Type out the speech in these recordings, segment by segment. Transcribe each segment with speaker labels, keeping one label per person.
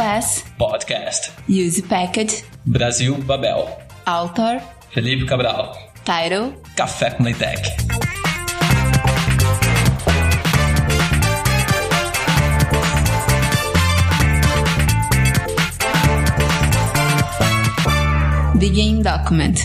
Speaker 1: Class,
Speaker 2: Podcast.
Speaker 1: Use Packet,
Speaker 2: Brasil Babel.
Speaker 1: Author,
Speaker 2: Felipe Cabral.
Speaker 1: Title,
Speaker 2: Café com Leitec.
Speaker 1: Begin Document.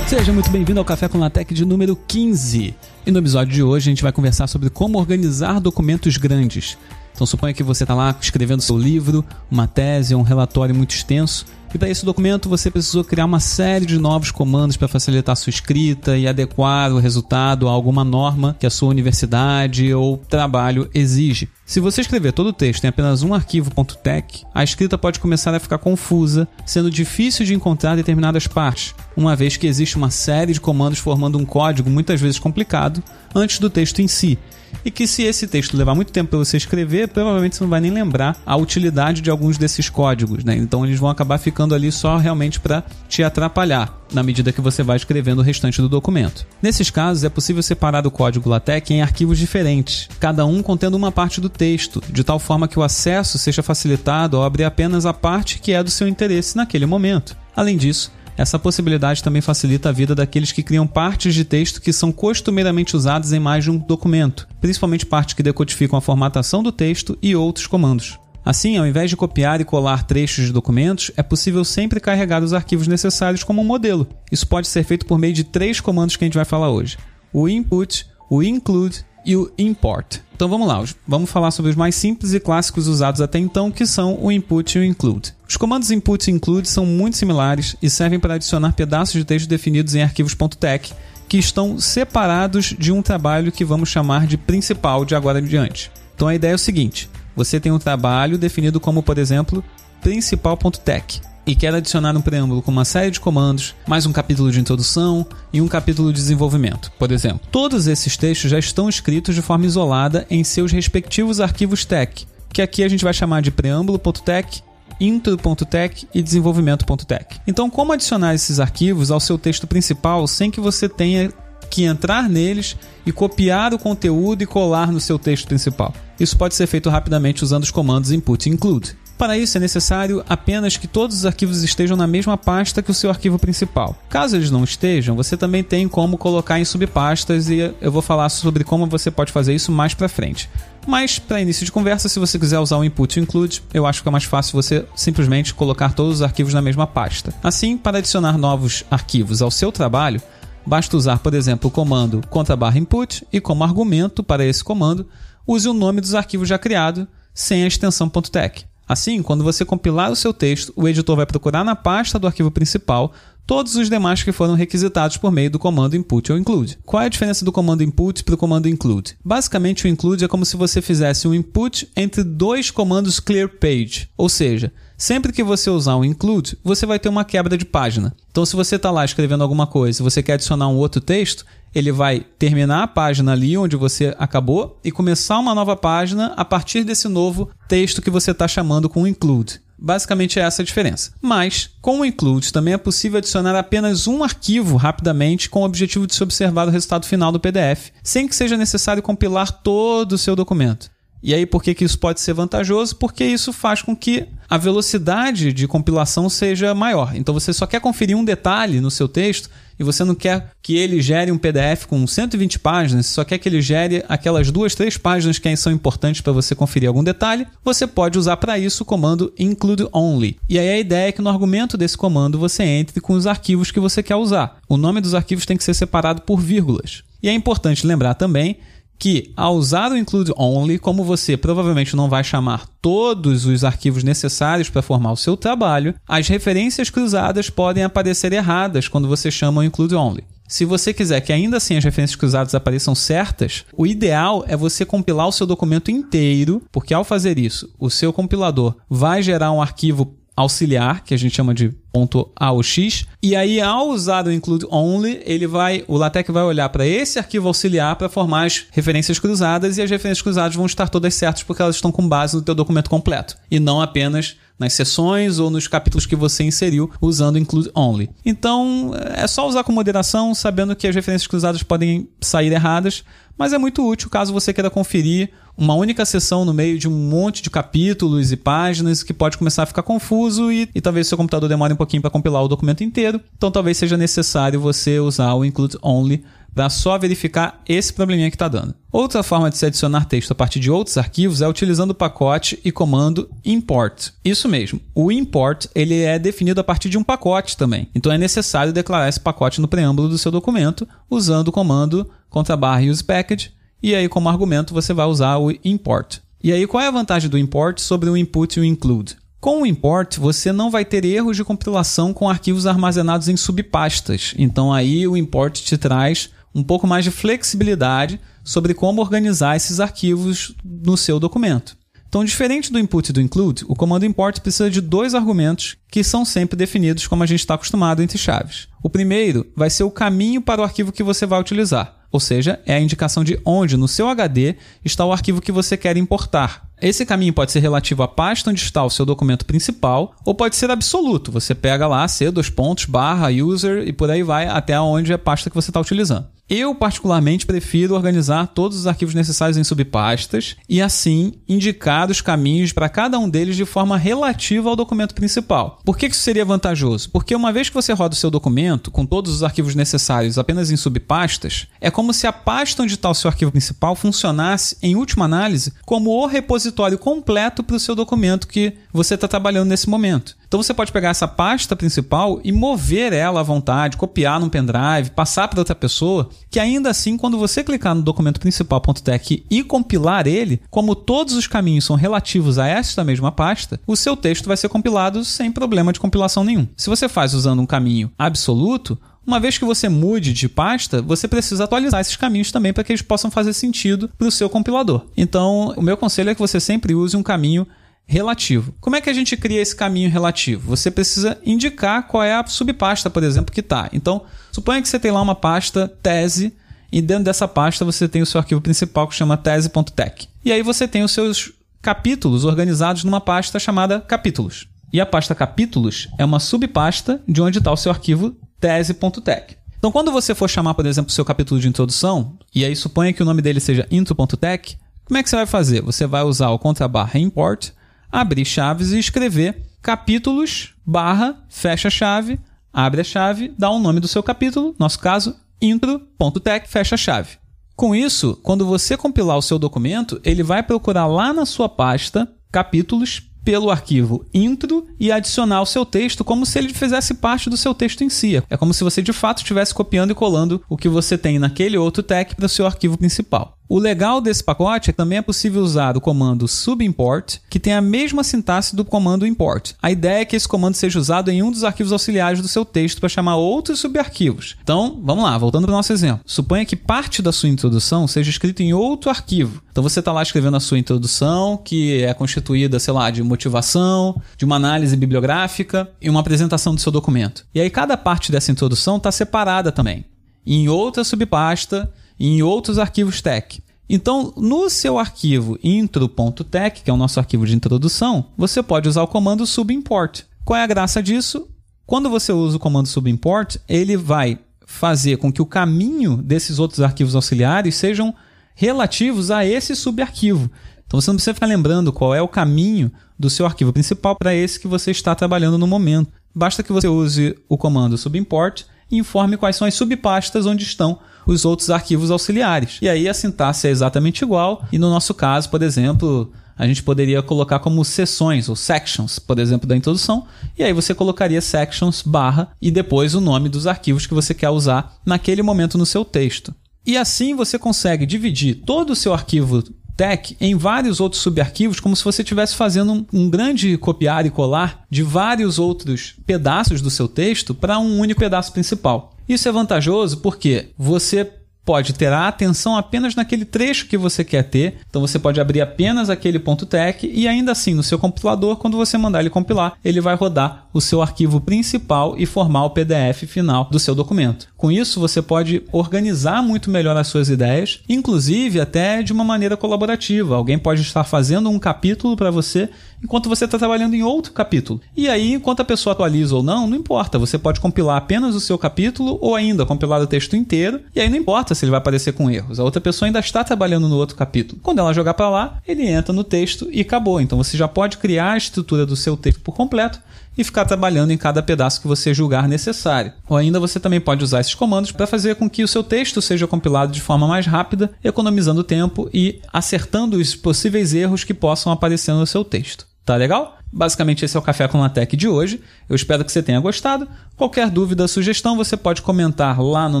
Speaker 3: Seja muito bem-vindo ao Café com Latec de número 15. E no episódio de hoje a gente vai conversar sobre como organizar documentos grandes. Então suponha que você está lá escrevendo seu livro, uma tese um relatório muito extenso, e para esse documento você precisou criar uma série de novos comandos para facilitar a sua escrita e adequar o resultado a alguma norma que a sua universidade ou trabalho exige. Se você escrever todo o texto em apenas um arquivo .tec, a escrita pode começar a ficar confusa, sendo difícil de encontrar determinadas partes, uma vez que existe uma série de comandos formando um código muitas vezes complicado antes do texto em si, e que se esse texto levar muito tempo para você escrever, provavelmente você não vai nem lembrar a utilidade de alguns desses códigos, né? Então eles vão acabar ficando ali só realmente para te atrapalhar na medida que você vai escrevendo o restante do documento. Nesses casos, é possível separar o código LaTeX em arquivos diferentes, cada um contendo uma parte do texto, de tal forma que o acesso seja facilitado ao abrir apenas a parte que é do seu interesse naquele momento. Além disso, essa possibilidade também facilita a vida daqueles que criam partes de texto que são costumeiramente usadas em mais de um documento, principalmente partes que decodificam a formatação do texto e outros comandos. Assim, ao invés de copiar e colar trechos de documentos, é possível sempre carregar os arquivos necessários como um modelo. Isso pode ser feito por meio de três comandos que a gente vai falar hoje: o input, o include e o import. Então vamos lá, vamos falar sobre os mais simples e clássicos usados até então, que são o input e o include. Os comandos input e include são muito similares e servem para adicionar pedaços de texto definidos em arquivos .tec que estão separados de um trabalho que vamos chamar de principal de agora em diante. Então a ideia é o seguinte: você tem um trabalho definido como, por exemplo, principal.tec e quer adicionar um preâmbulo com uma série de comandos, mais um capítulo de introdução e um capítulo de desenvolvimento, por exemplo. Todos esses textos já estão escritos de forma isolada em seus respectivos arquivos TEC, que aqui a gente vai chamar de preâmbulo.tec, intro.tec e desenvolvimento.tec. Então, como adicionar esses arquivos ao seu texto principal sem que você tenha que entrar neles e copiar o conteúdo e colar no seu texto principal? Isso pode ser feito rapidamente usando os comandos input include. Para isso é necessário apenas que todos os arquivos estejam na mesma pasta que o seu arquivo principal. Caso eles não estejam, você também tem como colocar em subpastas e eu vou falar sobre como você pode fazer isso mais para frente. Mas para início de conversa, se você quiser usar o input include, eu acho que é mais fácil você simplesmente colocar todos os arquivos na mesma pasta. Assim, para adicionar novos arquivos ao seu trabalho, basta usar, por exemplo, o comando contra/input e como argumento para esse comando, use o nome dos arquivos já criado sem a extensão .tec. Assim, quando você compilar o seu texto, o editor vai procurar na pasta do arquivo principal todos os demais que foram requisitados por meio do comando input ou include. Qual é a diferença do comando input para o comando include? Basicamente, o include é como se você fizesse um input entre dois comandos clear page, ou seja, sempre que você usar um include, você vai ter uma quebra de página. Então, se você está lá escrevendo alguma coisa e você quer adicionar um outro texto, ele vai terminar a página ali onde você acabou e começar uma nova página a partir desse novo texto que você está chamando com include. Basicamente é essa a diferença. Mas, com o include, também é possível adicionar apenas um arquivo rapidamente com o objetivo de se observar o resultado final do PDF, sem que seja necessário compilar todo o seu documento. E aí, por que, que isso pode ser vantajoso? Porque isso faz com que a velocidade de compilação seja maior. Então, você só quer conferir um detalhe no seu texto e você não quer que ele gere um PDF com 120 páginas, só quer que ele gere aquelas duas, três páginas que são importantes para você conferir algum detalhe, você pode usar para isso o comando include only. E aí a ideia é que no argumento desse comando você entre com os arquivos que você quer usar. O nome dos arquivos tem que ser separado por vírgulas. E é importante lembrar também que ao usar o include only, como você provavelmente não vai chamar todos os arquivos necessários para formar o seu trabalho, as referências cruzadas podem aparecer erradas quando você chama o include only. Se você quiser que ainda assim as referências cruzadas apareçam certas, o ideal é você compilar o seu documento inteiro, porque ao fazer isso, o seu compilador vai gerar um arquivo auxiliar, que a gente chama de ponto .aux, e aí ao usar o include only, ele vai, o LaTeX vai olhar para esse arquivo auxiliar para formar as referências cruzadas e as referências cruzadas vão estar todas certas porque elas estão com base no teu documento completo e não apenas nas seções ou nos capítulos que você inseriu usando include only. Então, é só usar com moderação, sabendo que as referências cruzadas podem sair erradas, mas é muito útil caso você queira conferir uma única sessão no meio de um monte de capítulos e páginas que pode começar a ficar confuso e, e talvez seu computador demore um pouquinho para compilar o documento inteiro. Então talvez seja necessário você usar o include only para só verificar esse probleminha que está dando. Outra forma de se adicionar texto a partir de outros arquivos é utilizando o pacote e comando import. Isso mesmo, o import ele é definido a partir de um pacote também. Então é necessário declarar esse pacote no preâmbulo do seu documento usando o comando contra barra use package e aí como argumento você vai usar o import. E aí qual é a vantagem do import sobre o input e o include? Com o import, você não vai ter erros de compilação com arquivos armazenados em subpastas. Então aí o import te traz um pouco mais de flexibilidade sobre como organizar esses arquivos no seu documento. Então, diferente do input e do include, o comando import precisa de dois argumentos que são sempre definidos como a gente está acostumado entre chaves. O primeiro vai ser o caminho para o arquivo que você vai utilizar, ou seja, é a indicação de onde no seu HD está o arquivo que você quer importar. Esse caminho pode ser relativo à pasta onde está o seu documento principal, ou pode ser absoluto. Você pega lá C, dois pontos, barra, user e por aí vai até onde é a pasta que você está utilizando. Eu, particularmente, prefiro organizar todos os arquivos necessários em subpastas e, assim, indicar os caminhos para cada um deles de forma relativa ao documento principal. Por que isso seria vantajoso? Porque uma vez que você roda o seu documento com todos os arquivos necessários apenas em subpastas, é como se a pasta onde está o seu arquivo principal funcionasse, em última análise, como o repositório completo para o seu documento que você está trabalhando nesse momento. Então você pode pegar essa pasta principal e mover ela à vontade, copiar num pendrive, passar para outra pessoa, que ainda assim, quando você clicar no documento principal.tech e compilar ele, como todos os caminhos são relativos a esta mesma pasta, o seu texto vai ser compilado sem problema de compilação nenhum. Se você faz usando um caminho absoluto, uma vez que você mude de pasta, você precisa atualizar esses caminhos também para que eles possam fazer sentido para o seu compilador. Então, o meu conselho é que você sempre use um caminho relativo. Como é que a gente cria esse caminho relativo? Você precisa indicar qual é a subpasta, por exemplo, que está. Então, suponha que você tem lá uma pasta tese e dentro dessa pasta você tem o seu arquivo principal que chama tese.tech. E aí você tem os seus capítulos organizados numa pasta chamada capítulos. E a pasta capítulos é uma subpasta de onde está o seu arquivo tese.tech. Então, quando você for chamar, por exemplo, o seu capítulo de introdução, e aí suponha que o nome dele seja intro.tech, como é que você vai fazer? Você vai usar o contrabarra import abrir chaves e escrever capítulos barra fecha chave, abre a chave, dá o um nome do seu capítulo, nosso caso, intro.tech fecha chave. Com isso, quando você compilar o seu documento, ele vai procurar lá na sua pasta capítulos pelo arquivo intro e adicionar o seu texto como se ele fizesse parte do seu texto em si. É como se você de fato estivesse copiando e colando o que você tem naquele outro tag para o seu arquivo principal. O legal desse pacote é que também é possível usar o comando subimport, que tem a mesma sintaxe do comando import. A ideia é que esse comando seja usado em um dos arquivos auxiliares do seu texto para chamar outros subarquivos. Então, vamos lá, voltando para o nosso exemplo. Suponha que parte da sua introdução seja escrita em outro arquivo. Então você está lá escrevendo a sua introdução, que é constituída, sei lá, de motivação, de uma análise bibliográfica e uma apresentação do seu documento. E aí cada parte dessa introdução está separada também, em outra subpasta e em outros arquivos tech. Então, no seu arquivo intro.tech, que é o nosso arquivo de introdução, você pode usar o comando subimport. Qual é a graça disso? Quando você usa o comando subimport, ele vai fazer com que o caminho desses outros arquivos auxiliares sejam relativos a esse subarquivo. Então você não precisa ficar lembrando qual é o caminho do seu arquivo principal para esse que você está trabalhando no momento. Basta que você use o comando subimport e informe quais são as subpastas onde estão os outros arquivos auxiliares. E aí a sintaxe é exatamente igual, e no nosso caso, por exemplo, a gente poderia colocar como seções ou sections, por exemplo, da introdução, e aí você colocaria sections barra e depois o nome dos arquivos que você quer usar naquele momento no seu texto. E assim você consegue dividir todo o seu arquivo tech em vários outros subarquivos, como se você estivesse fazendo um, grande copiar e colar de vários outros pedaços do seu texto para um único pedaço principal. Isso é vantajoso porque você pode ter a atenção apenas naquele trecho que você quer ter. Então você pode abrir apenas aquele ponto .tech e ainda assim no seu compilador, quando você mandar ele compilar, ele vai rodar o seu arquivo principal e formar o PDF final do seu documento. Com isso, você pode organizar muito melhor as suas ideias, inclusive até de uma maneira colaborativa. Alguém pode estar fazendo um capítulo para você enquanto você está trabalhando em outro capítulo. E aí, enquanto a pessoa atualiza ou não, não importa. Você pode compilar apenas o seu capítulo ou ainda compilar o texto inteiro. E aí não importa se ele vai aparecer com erros. A outra pessoa ainda está trabalhando no outro capítulo. Quando ela jogar para lá, ele entra no texto e acabou. Então você já pode criar a estrutura do seu texto por completo e ficar trabalhando em cada pedaço que você julgar necessário. Ou ainda você também pode usar esses comandos para fazer com que o seu texto seja compilado de forma mais rápida, economizando tempo e acertando os possíveis erros que possam aparecer no seu texto. Tá legal? Basicamente, esse é o Café com Latec de hoje. Eu espero que você tenha gostado. Qualquer dúvida, sugestão, você pode comentar lá no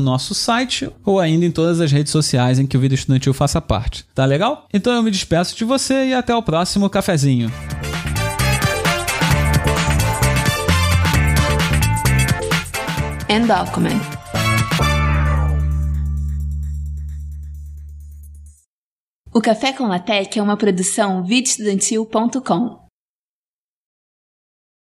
Speaker 3: nosso site ou ainda em todas as redes sociais em que o Vídeo Estudantil faça parte. Tá legal? Então eu me despeço de você e até o próximo cafezinho.
Speaker 1: And document. O Café com Latec é uma produção videoestudantil.com.